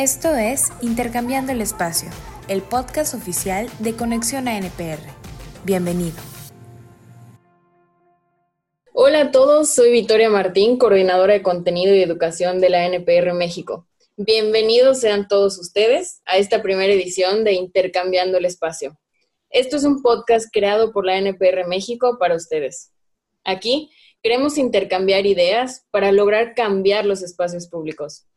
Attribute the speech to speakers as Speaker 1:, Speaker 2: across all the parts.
Speaker 1: Esto es Intercambiando el Espacio, el podcast oficial de Conexión a NPR. Bienvenido.
Speaker 2: Hola a todos, soy Victoria Martín, coordinadora de contenido y educación de la NPR México. Bienvenidos sean todos ustedes a esta primera edición de Intercambiando el Espacio. Esto es un podcast creado por la NPR México para ustedes. Aquí queremos intercambiar ideas para lograr cambiar los espacios públicos.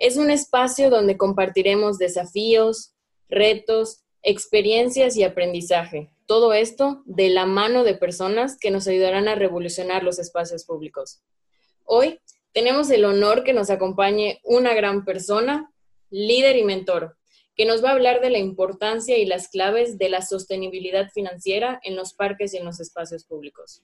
Speaker 2: Es un espacio donde compartiremos desafíos, retos, experiencias y aprendizaje. Todo esto de la mano de personas que nos ayudarán a revolucionar los espacios públicos. Hoy tenemos el honor que nos acompañe una gran persona, líder y mentor, que nos va a hablar de la importancia y las claves de la sostenibilidad financiera en los parques y en los espacios públicos.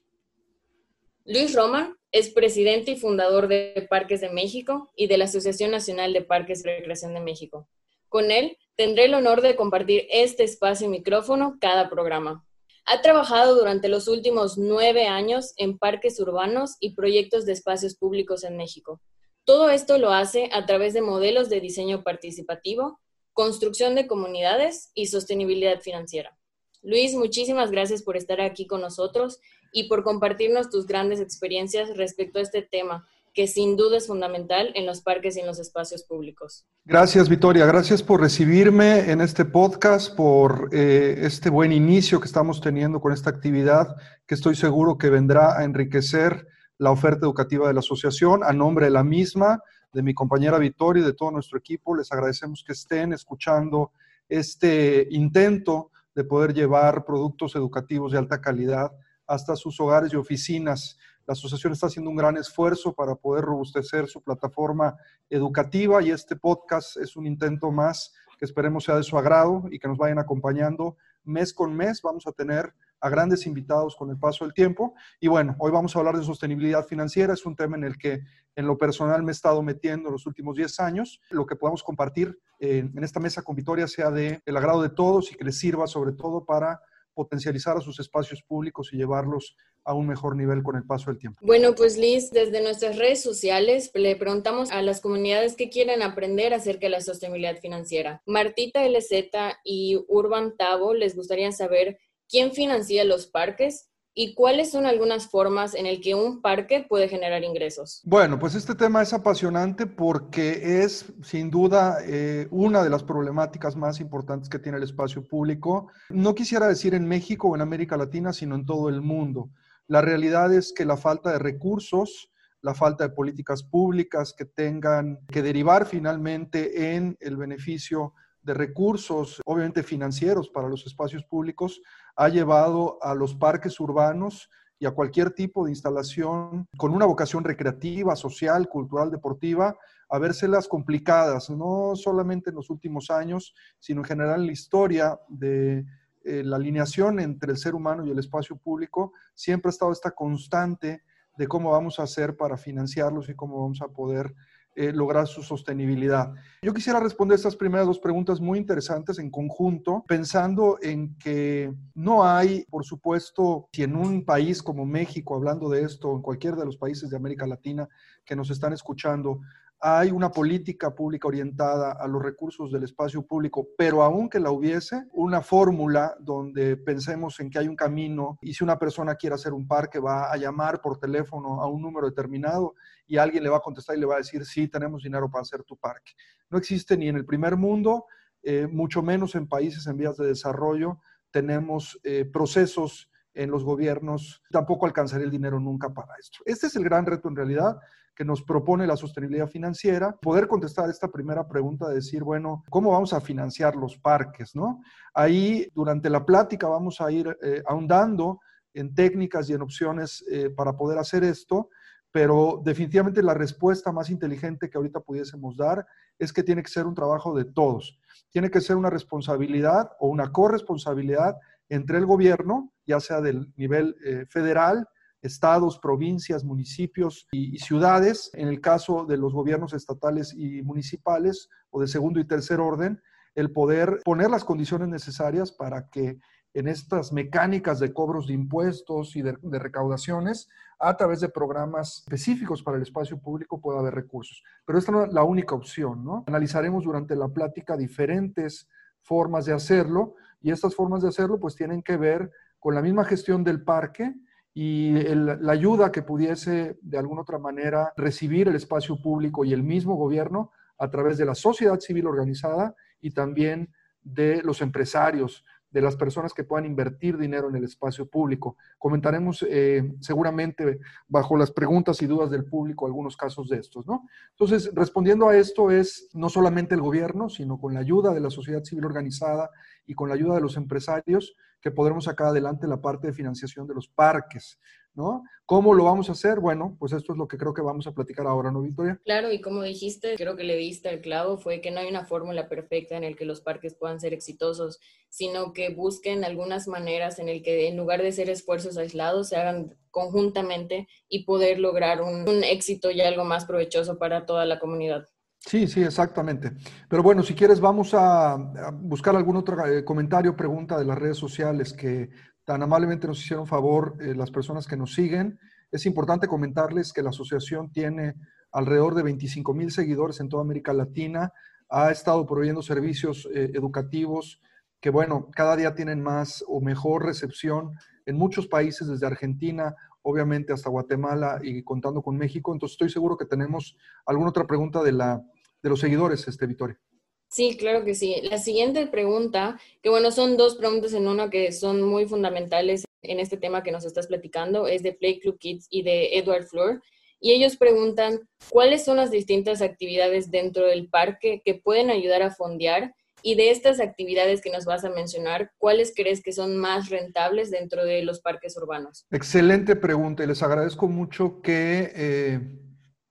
Speaker 2: Luis Roman es presidente y fundador de Parques de México y de la Asociación Nacional de Parques y Recreación de México. Con él tendré el honor de compartir este espacio y micrófono cada programa. Ha trabajado durante los últimos nueve años en parques urbanos y proyectos de espacios públicos en México. Todo esto lo hace a través de modelos de diseño participativo, construcción de comunidades y sostenibilidad financiera. Luis, muchísimas gracias por estar aquí con nosotros y por compartirnos tus grandes experiencias respecto a este tema que sin duda es fundamental en los parques y en los espacios públicos.
Speaker 3: Gracias, Victoria. Gracias por recibirme en este podcast, por eh, este buen inicio que estamos teniendo con esta actividad, que estoy seguro que vendrá a enriquecer la oferta educativa de la asociación. A nombre de la misma, de mi compañera Victoria y de todo nuestro equipo, les agradecemos que estén escuchando este intento de poder llevar productos educativos de alta calidad hasta sus hogares y oficinas. La asociación está haciendo un gran esfuerzo para poder robustecer su plataforma educativa y este podcast es un intento más que esperemos sea de su agrado y que nos vayan acompañando mes con mes. Vamos a tener a grandes invitados con el paso del tiempo. Y bueno, hoy vamos a hablar de sostenibilidad financiera. Es un tema en el que en lo personal me he estado metiendo los últimos 10 años. Lo que podamos compartir en, en esta mesa con Victoria sea de el agrado de todos y que les sirva sobre todo para potencializar a sus espacios públicos y llevarlos a un mejor nivel con el paso del tiempo.
Speaker 2: Bueno, pues Liz, desde nuestras redes sociales le preguntamos a las comunidades que quieren aprender acerca de la sostenibilidad financiera. Martita LZ y Urban Tavo les gustaría saber quién financia los parques ¿Y cuáles son algunas formas en el que un parque puede generar ingresos?
Speaker 3: Bueno, pues este tema es apasionante porque es sin duda eh, una de las problemáticas más importantes que tiene el espacio público. No quisiera decir en México o en América Latina, sino en todo el mundo. La realidad es que la falta de recursos, la falta de políticas públicas que tengan que derivar finalmente en el beneficio de recursos, obviamente financieros para los espacios públicos, ha llevado a los parques urbanos y a cualquier tipo de instalación con una vocación recreativa, social, cultural, deportiva, a vérselas complicadas, no solamente en los últimos años, sino en general en la historia de eh, la alineación entre el ser humano y el espacio público, siempre ha estado esta constante de cómo vamos a hacer para financiarlos y cómo vamos a poder eh, lograr su sostenibilidad. Yo quisiera responder estas primeras dos preguntas muy interesantes en conjunto, pensando en que no hay, por supuesto, si en un país como México, hablando de esto, en cualquier de los países de América Latina que nos están escuchando, hay una política pública orientada a los recursos del espacio público, pero aunque la hubiese, una fórmula donde pensemos en que hay un camino y si una persona quiere hacer un parque va a llamar por teléfono a un número determinado y alguien le va a contestar y le va a decir, sí, tenemos dinero para hacer tu parque. No existe ni en el primer mundo, eh, mucho menos en países en vías de desarrollo, tenemos eh, procesos en los gobiernos, tampoco alcanzaría el dinero nunca para esto. Este es el gran reto en realidad que nos propone la sostenibilidad financiera, poder contestar esta primera pregunta de decir, bueno, ¿cómo vamos a financiar los parques? ¿no? Ahí, durante la plática, vamos a ir eh, ahondando en técnicas y en opciones eh, para poder hacer esto, pero definitivamente la respuesta más inteligente que ahorita pudiésemos dar es que tiene que ser un trabajo de todos. Tiene que ser una responsabilidad o una corresponsabilidad entre el gobierno, ya sea del nivel eh, federal, estados, provincias, municipios y, ciudades, en el caso de los gobiernos estatales y municipales o de segundo y tercer orden, el poder poner las condiciones necesarias para que en estas mecánicas de cobros de impuestos y de, recaudaciones a través de programas específicos para el espacio público puede haber recursos. Pero esta no es la única opción, ¿no? Analizaremos durante la plática diferentes formas de hacerlo y estas formas de hacerlo pues tienen que ver con la misma gestión del parque y la ayuda que pudiese de alguna otra manera recibir el espacio público y el mismo gobierno a través de la sociedad civil organizada y también de los empresarios, de las personas que puedan invertir dinero en el espacio público. Comentaremos eh, seguramente bajo las preguntas y dudas del público algunos casos de estos, ¿no? Entonces, respondiendo a esto es no solamente el gobierno, sino con la ayuda de la sociedad civil organizada y con la ayuda de los empresarios que podremos sacar adelante la parte de financiación de los parques. ¿no? ¿Cómo lo vamos a hacer? Bueno, pues esto es lo que creo que vamos a platicar ahora, ¿no, Victoria?
Speaker 2: Claro, y como dijiste, creo que le diste el clavo, fue que no hay una fórmula perfecta en el que los parques puedan ser exitosos, sino que busquen algunas maneras en el que en lugar de ser esfuerzos aislados, se hagan conjuntamente y poder lograr un éxito y algo más provechoso para toda la comunidad.
Speaker 3: Sí, sí, exactamente. Pero bueno, si quieres, vamos a, buscar algún otro eh, comentario, pregunta de las redes sociales que tan amablemente nos hicieron favor eh, las personas que nos siguen. Es importante comentarles que la asociación tiene alrededor de 25 mil seguidores en toda América Latina. Ha estado proveyendo servicios eh, educativos que, bueno, cada día tienen más o mejor recepción en muchos países, desde Argentina, obviamente hasta Guatemala y contando con México. Entonces estoy seguro que tenemos alguna otra pregunta de, la, de los seguidores, este, Victoria.
Speaker 2: Sí, claro que sí. La siguiente pregunta, que bueno, son dos preguntas en una que son muy fundamentales en este tema que nos estás platicando, es de Play Club Kids y de Edward Flor. Y ellos preguntan, ¿cuáles son las distintas actividades dentro del parque que pueden ayudar a fondear? Y de estas actividades que nos vas a mencionar, ¿cuáles crees que son más rentables dentro de los parques urbanos?
Speaker 3: Excelente pregunta y les agradezco mucho que, eh,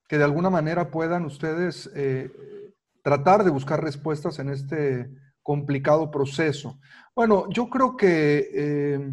Speaker 3: que de alguna manera puedan ustedes eh, tratar de buscar respuestas en este complicado proceso. Bueno, yo creo que eh,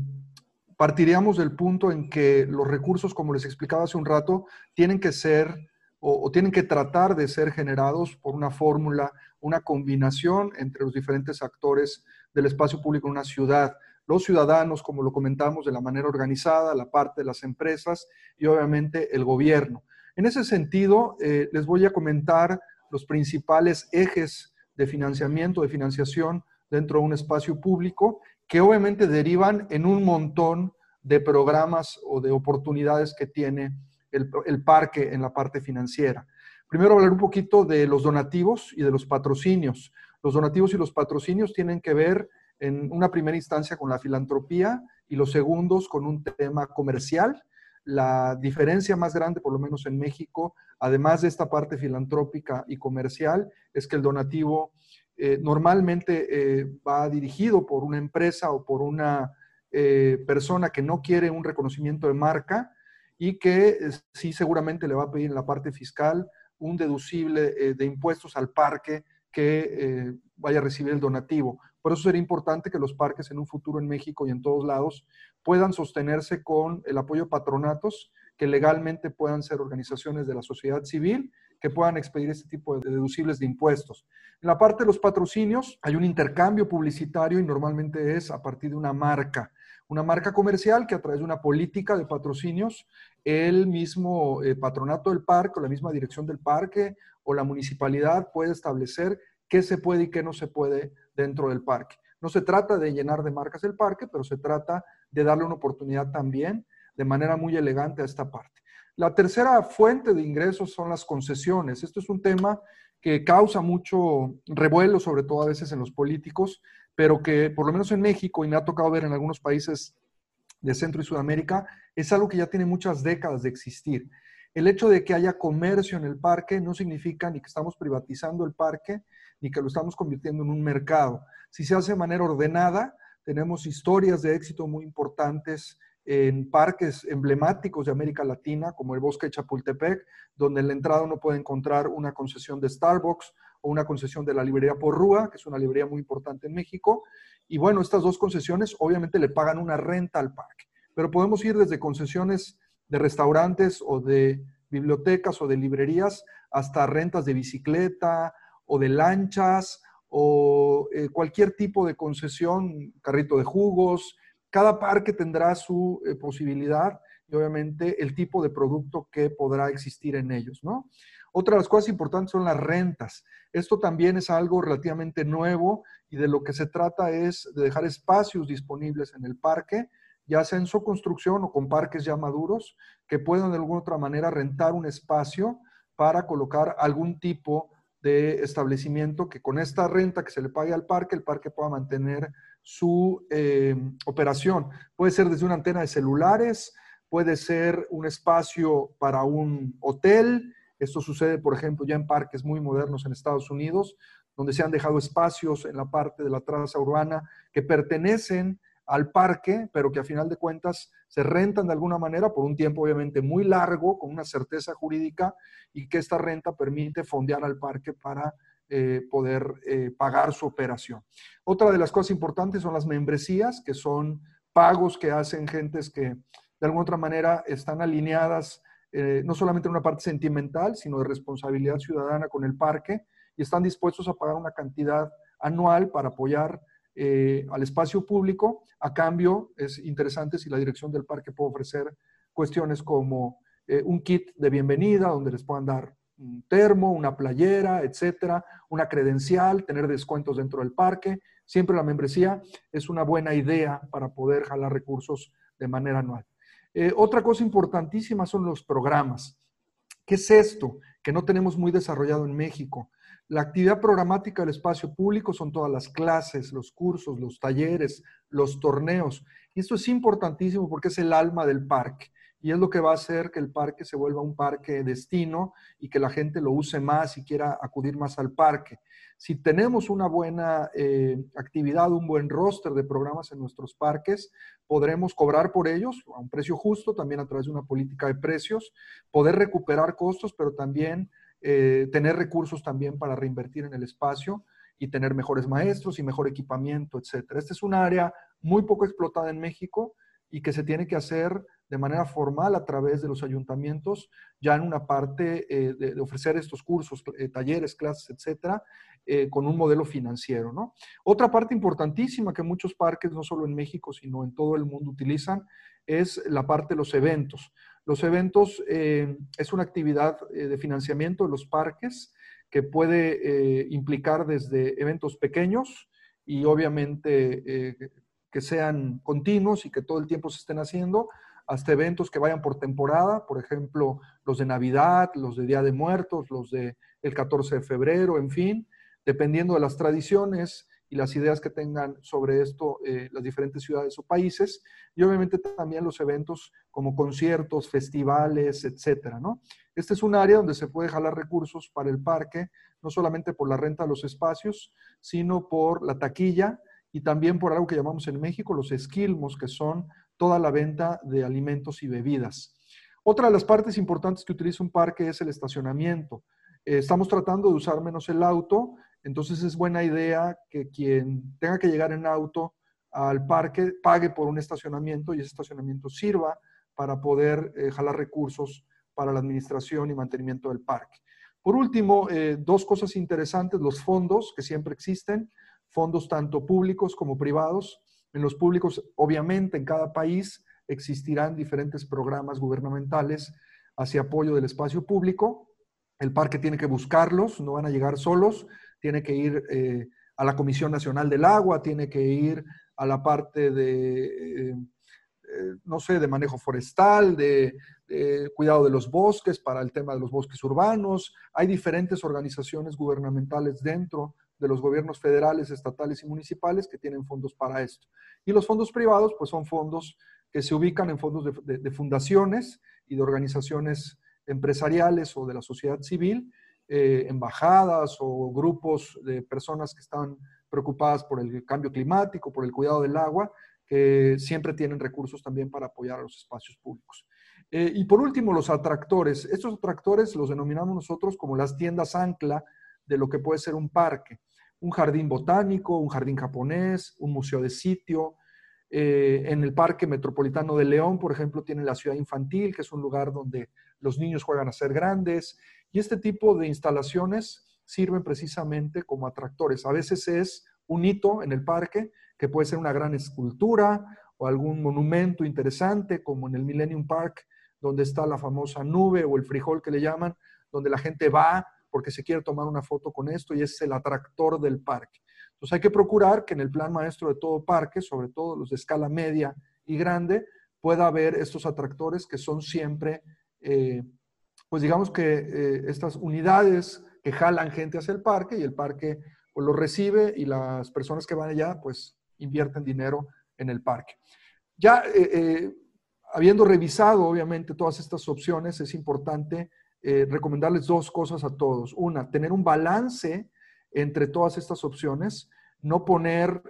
Speaker 3: partiríamos del punto en que los recursos, como les explicaba hace un rato, tienen que ser o, tienen que tratar de ser generados por una fórmula, una combinación entre los diferentes actores del espacio público en una ciudad. Los ciudadanos, como lo comentamos, de la manera organizada, la parte de las empresas y obviamente el gobierno. En ese sentido, eh, les voy a comentar los principales ejes de financiamiento, de financiación dentro de un espacio público, que obviamente derivan en un montón de programas o de oportunidades que tiene el, parque en la parte financiera. Primero hablar un poquito de los donativos y de los patrocinios. Los donativos y los patrocinios tienen que ver en una primera instancia con la filantropía y los segundos con un tema comercial. La diferencia más grande, por lo menos en México, además de esta parte filantrópica y comercial, es que el donativo eh, normalmente eh, va dirigido por una empresa o por una eh, persona que no quiere un reconocimiento de marca y que sí seguramente le va a pedir en la parte fiscal un deducible de impuestos al parque que vaya a recibir el donativo. Por eso sería importante que los parques en un futuro en México y en todos lados puedan sostenerse con el apoyo de patronatos que legalmente puedan ser organizaciones de la sociedad civil que puedan expedir este tipo de deducibles de impuestos. En la parte de los patrocinios hay un intercambio publicitario y normalmente es a partir de una marca, una marca comercial que a través de una política de patrocinios, el mismo eh, patronato del parque o la misma dirección del parque o la municipalidad puede establecer qué se puede y qué no se puede dentro del parque. No se trata de llenar de marcas el parque, pero se trata de darle una oportunidad también de manera muy elegante a esta parte. La tercera fuente de ingresos son las concesiones. Esto es un tema que causa mucho revuelo, sobre todo a veces en los políticos, pero que por lo menos en México, y me ha tocado ver en algunos países de Centro y Sudamérica, es algo que ya tiene muchas décadas de existir. El hecho de que haya comercio en el parque no significa ni que estamos privatizando el parque, ni que lo estamos convirtiendo en un mercado. Si se hace de manera ordenada, tenemos historias de éxito muy importantes en parques emblemáticos de América Latina, como el Bosque de Chapultepec, donde en la entrada uno puede encontrar una concesión de Starbucks o una concesión de la librería Porrúa, que es una librería muy importante en México. Y bueno, estas dos concesiones obviamente le pagan una renta al parque, pero podemos ir desde concesiones de restaurantes o de bibliotecas o de librerías hasta rentas de bicicleta o de lanchas o eh, cualquier tipo de concesión, carrito de jugos, Cada parque tendrá su eh, posibilidad y obviamente el tipo de producto que podrá existir en ellos, ¿no? Otra de las cosas importantes son las rentas. Esto también es algo relativamente nuevo y de lo que se trata es de dejar espacios disponibles en el parque, ya sea en su construcción o con parques ya maduros, que puedan de alguna otra manera rentar un espacio para colocar algún tipo de establecimiento que con esta renta que se le pague al parque, el parque pueda mantener su eh, operación. Puede ser desde una antena de celulares, puede ser un espacio para un hotel, esto sucede, por ejemplo, ya en parques muy modernos en Estados Unidos, donde se han dejado espacios en la parte de la traza urbana que pertenecen al parque, pero que a final de cuentas se rentan de alguna manera por un tiempo obviamente muy largo, con una certeza jurídica, y que esta renta permite fondear al parque para eh, poder eh, pagar su operación. Otra de las cosas importantes son las membresías, que son pagos que hacen gentes que de alguna otra manera están alineadas eh, no solamente en una parte sentimental, sino de responsabilidad ciudadana con el parque y están dispuestos a pagar una cantidad anual para apoyar eh, al espacio público. A cambio, es interesante si la dirección del parque puede ofrecer cuestiones como eh, un kit de bienvenida, donde les puedan dar un termo, una playera, etcétera, una credencial, tener descuentos dentro del parque. Siempre la membresía es una buena idea para poder jalar recursos de manera anual. Eh, otra cosa importantísima son los programas. ¿Qué es esto? Que no tenemos muy desarrollado en México. La actividad programática del espacio público son todas las clases, los cursos, los talleres, los torneos. Y esto es importantísimo porque es el alma del parque y es lo que va a hacer que el parque se vuelva un parque destino y que la gente lo use más y quiera acudir más al parque. Si tenemos una buena eh, actividad, un buen roster de programas en nuestros parques, podremos cobrar por ellos a un precio justo, también a través de una política de precios, poder recuperar costos, pero también eh, tener recursos también para reinvertir en el espacio y tener mejores maestros y mejor equipamiento, etc. Esta es un área muy poco explotada en México y que se tiene que hacer de manera formal a través de los ayuntamientos, ya en una parte eh, de, ofrecer estos cursos, eh, talleres, clases, etcétera, eh, con un modelo financiero. ¿no? Otra parte importantísima que muchos parques, no solo en México, sino en todo el mundo utilizan, es la parte de los eventos. Los eventos es una actividad de financiamiento de los parques que puede implicar desde eventos pequeños y obviamente que sean continuos y que todo el tiempo se estén haciendo, hasta eventos que vayan por temporada, por ejemplo, los de Navidad, los de Día de Muertos, los de el 14 de febrero, en fin, dependiendo de las tradiciones y las ideas que tengan sobre esto eh, las diferentes ciudades o países, y obviamente también los eventos como conciertos, festivales, etcétera, ¿no? Este es un área donde se puede jalar recursos para el parque, no solamente por la renta de los espacios, sino por la taquilla y también por algo que llamamos en México los esquilmos, que son toda la venta de alimentos y bebidas. Otra de las partes importantes que utiliza un parque es el estacionamiento. Eh, estamos tratando de usar menos el auto, entonces es buena idea que quien tenga que llegar en auto al parque pague por un estacionamiento y ese estacionamiento sirva para poder eh, jalar recursos para la administración y mantenimiento del parque. Por último, eh, dos cosas interesantes, los fondos que siempre existen, fondos tanto públicos como privados. En los públicos, obviamente, en cada país existirán diferentes programas gubernamentales hacia apoyo del espacio público. El parque tiene que buscarlos, no van a llegar solos, tiene que ir eh, a la Comisión Nacional del Agua, tiene que ir a la parte de, eh, eh, no sé, de manejo forestal, de, de, cuidado de los bosques, para el tema de los bosques urbanos. Hay diferentes organizaciones gubernamentales dentro de los gobiernos federales, estatales y municipales que tienen fondos para esto. Y los fondos privados, pues son fondos que se ubican en fondos de, fundaciones y de organizaciones empresariales o de la sociedad civil, eh, embajadas o grupos de personas que están preocupadas por el cambio climático, por el cuidado del agua, que siempre tienen recursos también para apoyar a los espacios públicos. Eh, y por último, los atractores. Estos atractores los denominamos nosotros como las tiendas ancla de lo que puede ser un parque un jardín botánico, un jardín japonés, un museo de sitio. Eh, en el Parque Metropolitano de León, por ejemplo, tiene la ciudad infantil, que es un lugar donde los niños juegan a ser grandes. Y este tipo de instalaciones sirven precisamente como atractores. A veces es un hito en el parque, que puede ser una gran escultura o algún monumento interesante, como en el Millennium Park, donde está la famosa nube o el frijol que le llaman, donde la gente va porque se quiere tomar una foto con esto y es el atractor del parque. Entonces hay que procurar que en el plan maestro de todo parque, sobre todo los de escala media y grande, pueda haber estos atractores que son siempre, eh, pues digamos que eh, estas unidades que jalan gente hacia el parque y el parque pues, lo recibe y las personas que van allá pues invierten dinero en el parque. Ya eh, habiendo revisado obviamente todas estas opciones, es importante recomendarles dos cosas a todos. Una, tener un balance entre todas estas opciones, no poner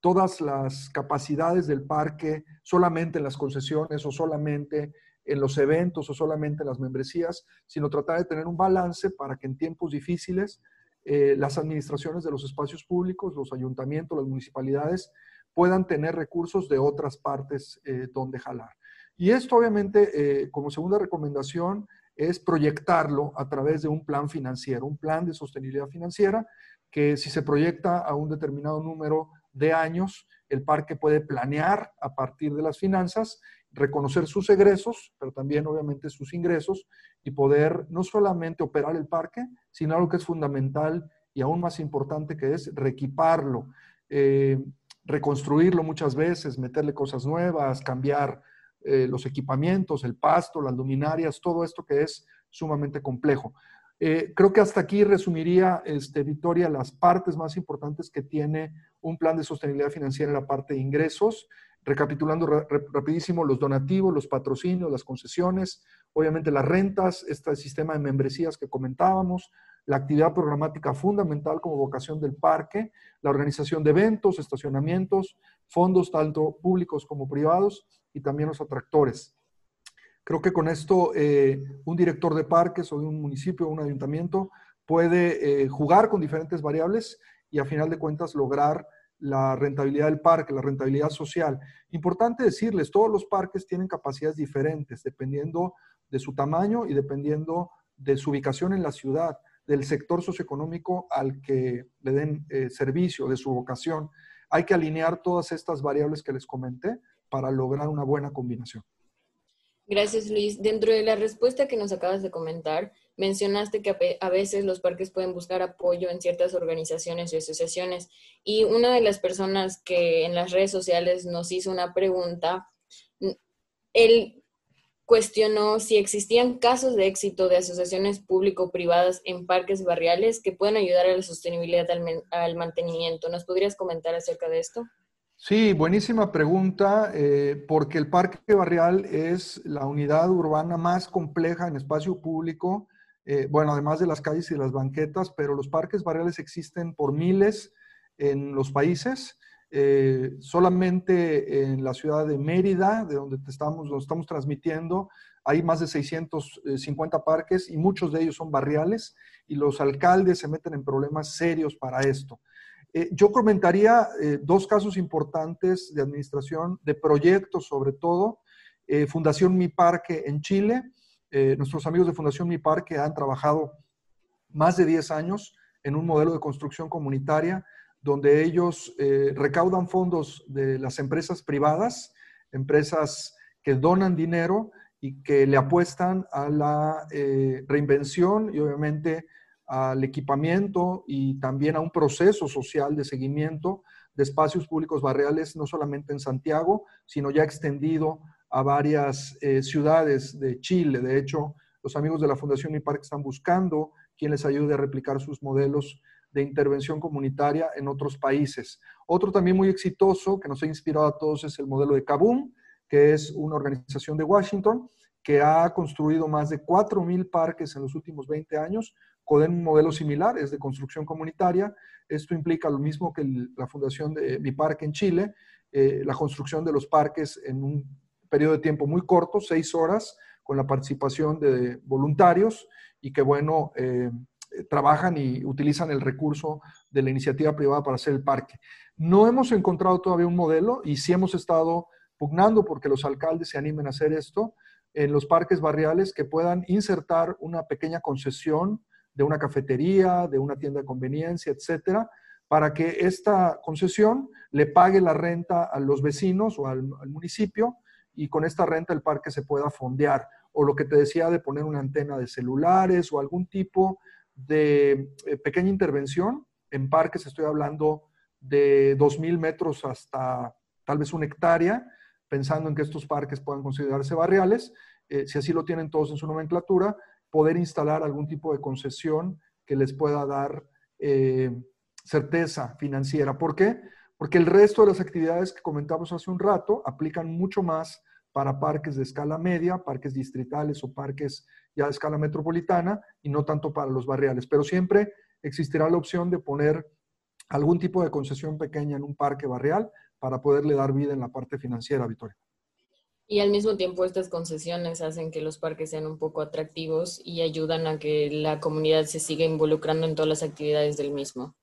Speaker 3: todas las capacidades del parque solamente en las concesiones o solamente en los eventos o solamente en las membresías, sino tratar de tener un balance para que en tiempos difíciles eh, las administraciones de los espacios públicos, los ayuntamientos, las municipalidades puedan tener recursos de otras partes eh, donde jalar. Y esto obviamente, eh, como segunda recomendación, es proyectarlo a través de un plan financiero, un plan de sostenibilidad financiera, que si se proyecta a un determinado número de años, el parque puede planear a partir de las finanzas, reconocer sus egresos, pero también obviamente sus ingresos y poder no solamente operar el parque, sino algo que es fundamental y aún más importante que es reequiparlo, eh, reconstruirlo muchas veces, meterle cosas nuevas, cambiar eh, los equipamientos, el pasto, las luminarias, todo esto que es sumamente complejo. Eh, creo que hasta aquí resumiría, este, Victoria, las partes más importantes que tiene un plan de sostenibilidad financiera en la parte de ingresos. Recapitulando rapidísimo, los donativos, los patrocinios, las concesiones, obviamente las rentas, este sistema de membresías que comentábamos, la actividad programática fundamental como vocación del parque, la organización de eventos, estacionamientos, fondos tanto públicos como privados y también los atractores. Creo que con esto eh, un director de parques o de un municipio o un ayuntamiento puede eh, jugar con diferentes variables y a final de cuentas lograr la rentabilidad del parque, la rentabilidad social. Importante decirles, todos los parques tienen capacidades diferentes dependiendo de su tamaño y dependiendo de su ubicación en la ciudad, del sector socioeconómico al que le den eh, servicio, de su vocación. Hay que alinear todas estas variables que les comenté para lograr una buena combinación.
Speaker 2: Gracias, Luis. Dentro de la respuesta que nos acabas de comentar, mencionaste que a veces los parques pueden buscar apoyo en ciertas organizaciones y asociaciones. Y una de las personas que en las redes sociales nos hizo una pregunta, él cuestionó si existían casos de éxito de asociaciones público-privadas en parques barriales que pueden ayudar a la sostenibilidad al mantenimiento. ¿Nos podrías comentar acerca de esto?
Speaker 3: Sí, buenísima pregunta, eh, porque el parque barrial es la unidad urbana más compleja en espacio público, eh, bueno, además de las calles y las banquetas, pero los parques barriales existen por miles en los países. Eh, solamente en la ciudad de Mérida, de donde estamos, lo estamos transmitiendo, hay más de 650 parques y muchos de ellos son barriales y los alcaldes se meten en problemas serios para esto. Eh, yo comentaría eh, dos casos importantes de administración, de proyectos sobre todo. Fundación Mi Parque en Chile. nuestros amigos de Fundación Mi Parque han trabajado más de 10 años en un modelo de construcción comunitaria donde ellos recaudan fondos de las empresas privadas, empresas que donan dinero y que le apuestan a la reinvención y obviamente al equipamiento y también a un proceso social de seguimiento de espacios públicos barriales, no solamente en Santiago, sino ya extendido a varias eh, ciudades de Chile. De hecho, los amigos de la Fundación Mi Parque están buscando quien les ayude a replicar sus modelos de intervención comunitaria en otros países. Otro también muy exitoso que nos ha inspirado a todos es el modelo de Kaboom, que es una organización de Washington que ha construido más de 4.000 parques en los últimos 20 años con un modelo similar, es de construcción comunitaria. Esto implica lo mismo que la fundación de Mi Parque en Chile, eh, la construcción de los parques en un periodo de tiempo muy corto, seis horas, con la participación de voluntarios y que, bueno, eh, trabajan y utilizan el recurso de la iniciativa privada para hacer el parque. No hemos encontrado todavía un modelo y sí hemos estado pugnando porque los alcaldes se animen a hacer esto en los parques barriales que puedan insertar una pequeña concesión de una cafetería, de una tienda de conveniencia, etcétera, para que esta concesión le pague la renta a los vecinos o al, municipio y con esta renta el parque se pueda fondear. O lo que te decía de poner una antena de celulares o algún tipo de eh, pequeña intervención. En parques estoy hablando de 2.000 metros hasta tal vez una hectárea, pensando en que estos parques puedan considerarse barriales, eh, si así lo tienen todos en su nomenclatura, poder instalar algún tipo de concesión que les pueda dar eh, certeza financiera. ¿Por qué? Porque el resto de las actividades que comentamos hace un rato aplican mucho más para parques de escala media, parques distritales o parques ya de escala metropolitana y no tanto para los barriales. Pero siempre existirá la opción de poner algún tipo de concesión pequeña en un parque barrial para poderle dar vida en la parte financiera, Victoria.
Speaker 2: Y al mismo tiempo estas concesiones hacen que los parques sean un poco atractivos y ayudan a que la comunidad se siga involucrando en todas las actividades del mismo.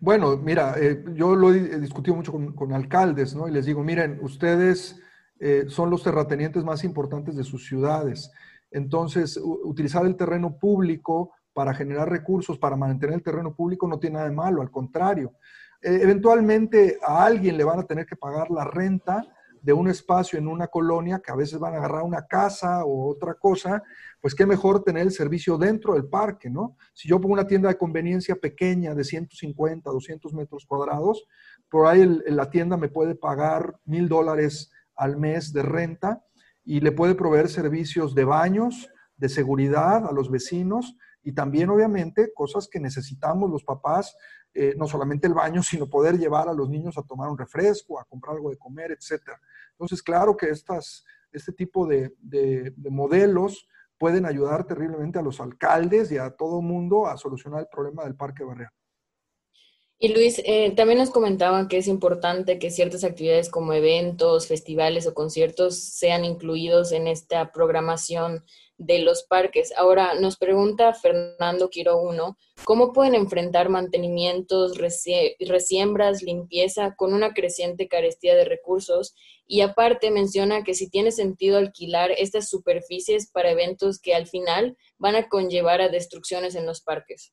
Speaker 3: Bueno, mira, eh, yo lo he discutido mucho con, alcaldes, ¿no? Y les digo, miren, ustedes eh, son los terratenientes más importantes de sus ciudades. Entonces, utilizar el terreno público para generar recursos, para mantener el terreno público, no tiene nada de malo, al contrario. Eh, eventualmente a alguien le van a tener que pagar la renta de un espacio en una colonia que a veces van a agarrar una casa o otra cosa, pues qué mejor tener el servicio dentro del parque, ¿no? Si yo pongo una tienda de conveniencia pequeña de 150, 200 metros cuadrados, por ahí la tienda me puede pagar mil dólares al mes de renta y le puede proveer servicios de baños, de seguridad a los vecinos y también obviamente cosas que necesitamos los papás eh, no solamente el baño, sino poder llevar a los niños a tomar un refresco, a comprar algo de comer, etc. Entonces, claro que estas, este tipo de, modelos pueden ayudar terriblemente a los alcaldes y a todo mundo a solucionar el problema del parque barrial.
Speaker 2: Y Luis, eh, también nos comentaban que es importante que ciertas actividades como eventos, festivales o conciertos sean incluidos en esta programación de los parques. Ahora nos pregunta Fernando Quiro 1, ¿cómo pueden enfrentar mantenimientos, resiembras, limpieza con una creciente carestía de recursos? Y aparte menciona que si tiene sentido alquilar estas superficies para eventos que al final van a conllevar a destrucciones en los parques.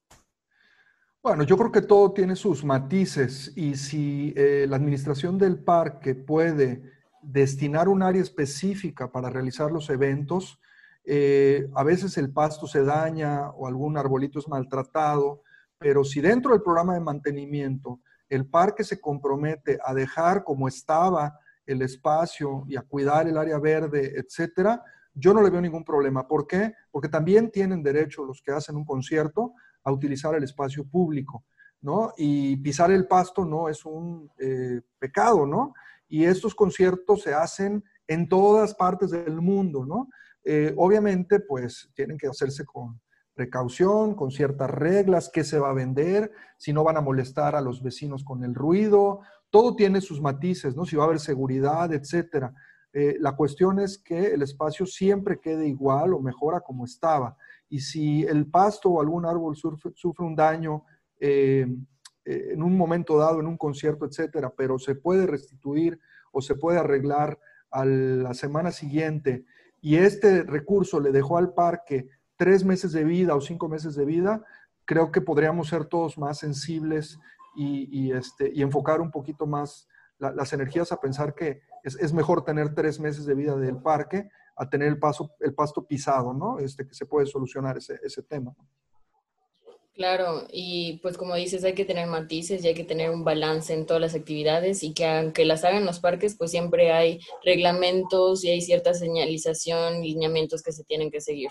Speaker 3: Bueno, yo creo que todo tiene sus matices y si eh, la administración del parque puede destinar un área específica para realizar los eventos, eh, a veces el pasto se daña o algún arbolito es maltratado, pero si dentro del programa de mantenimiento el parque se compromete a dejar como estaba el espacio y a cuidar el área verde, etcétera, yo no le veo ningún problema. ¿Por qué? Porque también tienen derecho los que hacen un concierto a utilizar el espacio público, ¿no? Y pisar el pasto no es un eh, pecado, ¿no? Y estos conciertos se hacen en todas partes del mundo, ¿no? Eh, obviamente, pues tienen que hacerse con precaución, con ciertas reglas, qué se va a vender, si no van a molestar a los vecinos con el ruido, todo tiene sus matices, ¿no? Si va a haber seguridad, etcétera. Eh, la cuestión es que el espacio siempre quede igual o mejora como estaba. Y si el pasto o algún árbol sufre, un daño eh, en un momento dado, en un concierto, etcétera, pero se puede restituir o se puede arreglar a la semana siguiente y este recurso le dejó al parque tres meses de vida o cinco meses de vida, creo que podríamos ser todos más sensibles y, este, y enfocar un poquito más las energías a pensar que es, mejor tener tres meses de vida del parque a tener el, paso, el pasto pisado, ¿no? Este, que se puede solucionar ese, ese tema.
Speaker 2: Claro, y pues como dices, hay que tener matices y hay que tener un balance en todas las actividades y que aunque las hagan los parques, pues siempre hay reglamentos y hay cierta señalización, lineamientos que se tienen que seguir.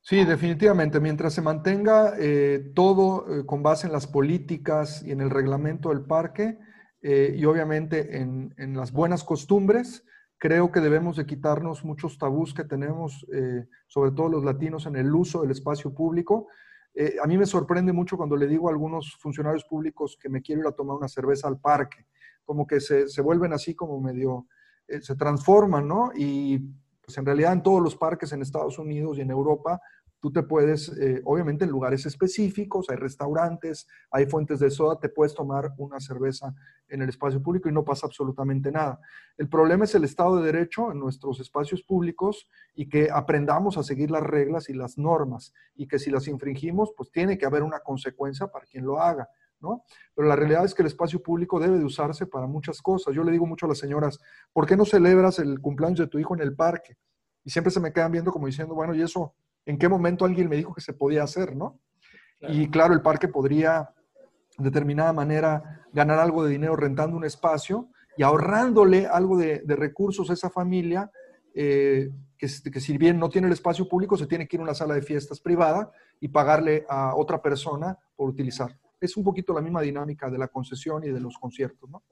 Speaker 3: Sí, definitivamente. Mientras se mantenga eh, todo eh, con base en las políticas y en el reglamento del parque eh, y obviamente en, en las buenas costumbres, Creo que debemos de quitarnos muchos tabús que tenemos, eh, sobre todo los latinos, en el uso del espacio público. Eh, a mí me sorprende mucho cuando le digo a algunos funcionarios públicos que me quiero ir a tomar una cerveza al parque, como que se, se vuelven así como medio, se transforman, ¿no? Y pues en realidad en todos los parques en Estados Unidos y en Europa Tú te puedes, eh, obviamente en lugares específicos, hay restaurantes, hay fuentes de soda, te puedes tomar una cerveza en el espacio público y no pasa absolutamente nada. El problema es el Estado de Derecho en nuestros espacios públicos y que aprendamos a seguir las reglas y las normas y que si las infringimos, pues tiene que haber una consecuencia para quien lo haga. ¿no? Pero la realidad es que el espacio público debe de usarse para muchas cosas. Yo le digo mucho a las señoras, ¿por qué no celebras el cumpleaños de tu hijo en el parque? Y siempre se me quedan viendo como diciendo, bueno, ¿y eso en qué momento alguien me dijo que se podía hacer, no? Y claro, el parque podría de determinada manera ganar algo de dinero rentando un espacio y ahorrándole algo de, recursos a esa familia eh, que, que, si bien no tiene el espacio público, se tiene que ir a una sala de fiestas privada y pagarle a otra persona por utilizar. Es un poquito la misma dinámica de la concesión y de los conciertos, ¿no?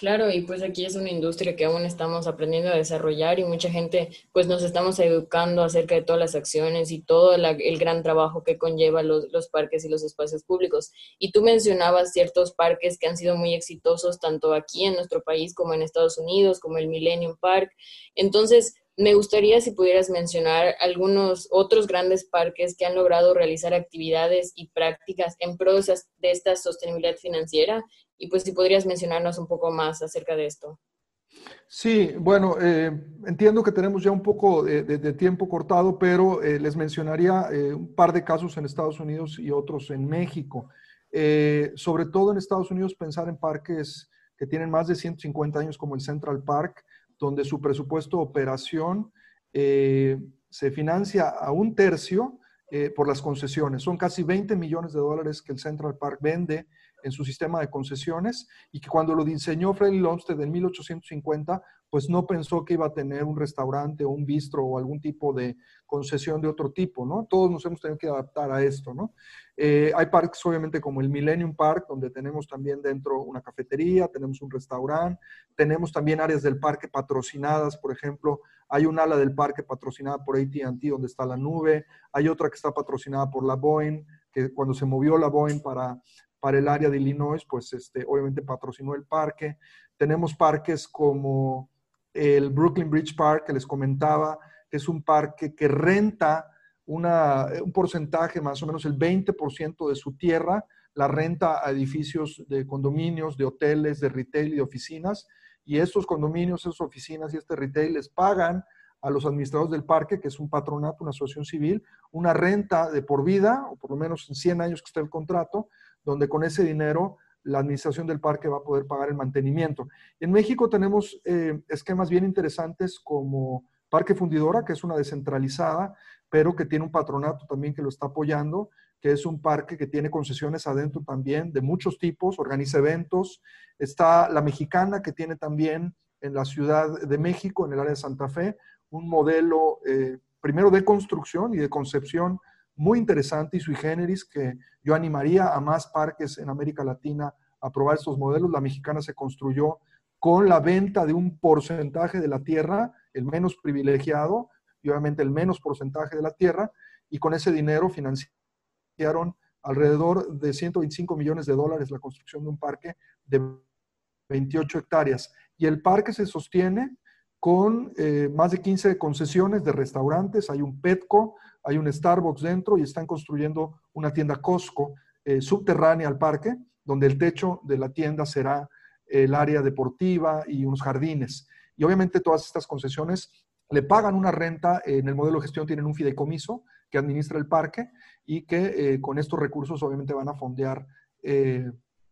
Speaker 2: Claro, y pues aquí es una industria que aún estamos aprendiendo a desarrollar y mucha gente pues nos estamos educando acerca de todas las acciones y todo el gran trabajo que conlleva los, los, parques y los espacios públicos. Y tú mencionabas ciertos parques que han sido muy exitosos tanto aquí en nuestro país como en Estados Unidos, como el Millennium Park. Entonces, me gustaría si pudieras mencionar algunos otros grandes parques que han logrado realizar actividades y prácticas en pro de esta sostenibilidad financiera y pues si podrías mencionarnos un poco más acerca de esto.
Speaker 3: Sí, bueno, eh, entiendo que tenemos ya un poco de, tiempo cortado, pero eh, les mencionaría eh, un par de casos en Estados Unidos y otros en México. sobre todo en Estados Unidos, pensar en parques que tienen más de 150 años como el Central Park, donde su presupuesto de operación eh, se financia a un tercio eh, por las concesiones. Son casi 20 millones de dólares que el Central Park vende en su sistema de concesiones y que cuando lo diseñó Freddy Lumsted en 1850, pues no pensó que iba a tener un restaurante o un bistro o algún tipo de concesión de otro tipo, ¿no? Todos nos hemos tenido que adaptar a esto, ¿no? Eh, hay parques obviamente como el Millennium Park, donde tenemos también dentro una cafetería, tenemos un restaurante, tenemos también áreas del parque patrocinadas, por ejemplo, hay un ala del parque patrocinada por ATT donde está la nube, hay otra que está patrocinada por la Boeing, que cuando se movió la Boeing para para el área de Illinois, pues este, obviamente patrocinó el parque. Tenemos parques como el Brooklyn Bridge Park, que les comentaba, que es un parque que renta un porcentaje, más o menos el 20% de su tierra, la renta a edificios de condominios, de hoteles, de retail y de oficinas. Y estos condominios, esas oficinas y este retail les pagan a los administradores del parque, que es un patronato, una asociación civil, una renta de por vida, o por lo menos en 100 años que esté el contrato, donde con ese dinero la administración del parque va a poder pagar el mantenimiento. En México tenemos eh, esquemas bien interesantes como Parque Fundidora, que es una descentralizada, pero que tiene un patronato también que lo está apoyando, que es un parque que tiene concesiones adentro también de muchos tipos, organiza eventos. Está la mexicana, que tiene también en la Ciudad de México, en el área de Santa Fe, un modelo eh, primero de construcción y de concepción muy interesante y sui generis que yo animaría a más parques en América Latina a probar estos modelos. La mexicana se construyó con la venta de un porcentaje de la tierra, el menos privilegiado y obviamente el menos porcentaje de la tierra, y con ese dinero financiaron alrededor de 125 millones de dólares la construcción de un parque de 28 hectáreas. Y el parque se sostiene con eh, más de 15 concesiones de restaurantes, hay un Petco, hay un Starbucks dentro y están construyendo una tienda Costco eh, subterránea al parque, donde el techo de la tienda será el área deportiva y unos jardines. Y obviamente todas estas concesiones le pagan una renta, en el modelo de gestión tienen un fideicomiso que administra el parque y que eh, con estos recursos obviamente van a fondear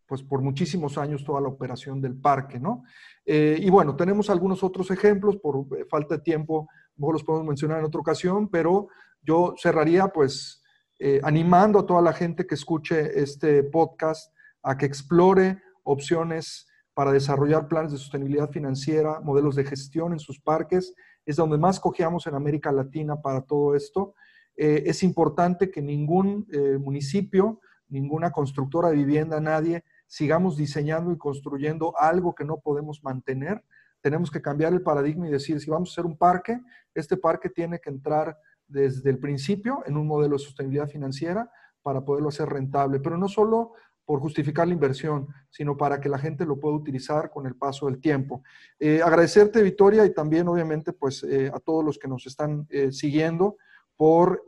Speaker 3: pues por muchísimos años toda la operación del parque, ¿no? y bueno, tenemos algunos otros ejemplos, por falta de tiempo, mejor los podemos mencionar en otra ocasión, pero yo cerraría pues eh, animando a toda la gente que escuche este podcast a que explore opciones para desarrollar planes de sostenibilidad financiera, modelos de gestión en sus parques. Es donde más cojeamos en América Latina para todo esto. Eh, es importante que ningún eh, municipio, ninguna constructora de vivienda, nadie, sigamos diseñando y construyendo algo que no podemos mantener. Tenemos que cambiar el paradigma y decir, si vamos a hacer un parque, este parque tiene que entrar desde el principio en un modelo de sostenibilidad financiera para poderlo hacer rentable, pero no solo por justificar la inversión, sino para que la gente lo pueda utilizar con el paso del tiempo. Eh, agradecerte, Victoria, y también, obviamente, pues eh, a todos los que nos están eh, siguiendo por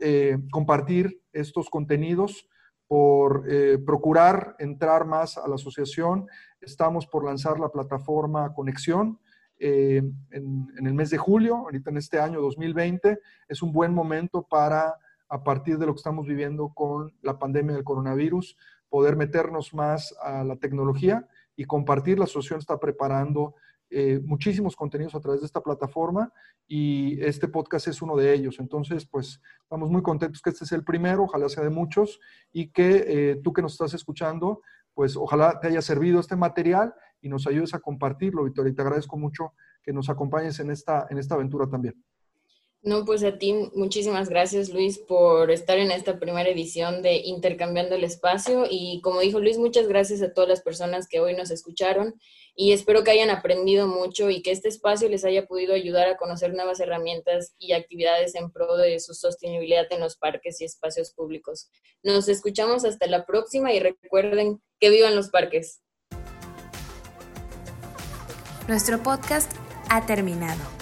Speaker 3: compartir estos contenidos, por procurar entrar más a la asociación. Estamos por lanzar la plataforma Conexión, eh, en, el mes de julio, ahorita en este año 2020, es un buen momento para, a partir de lo que estamos viviendo con la pandemia del coronavirus, poder meternos más a la tecnología y compartir. La asociación está preparando eh, muchísimos contenidos a través de esta plataforma y este podcast es uno de ellos. Entonces, pues estamos muy contentos que este es el primero, ojalá sea de muchos y que eh, tú que nos estás escuchando, pues ojalá te haya servido este material y nos ayudes a compartirlo, Victoria. Y te agradezco mucho que nos acompañes en esta, en esta aventura también.
Speaker 2: No, pues a ti muchísimas gracias Luis por estar en esta primera edición de Intercambiando el Espacio y como dijo Luis, muchas gracias a todas las personas que hoy nos escucharon y espero que hayan aprendido mucho y que este espacio les haya podido ayudar a conocer nuevas herramientas y actividades en pro de su sostenibilidad en los parques y espacios públicos. Nos escuchamos hasta la próxima y recuerden que vivan los parques.
Speaker 1: Nuestro podcast ha terminado.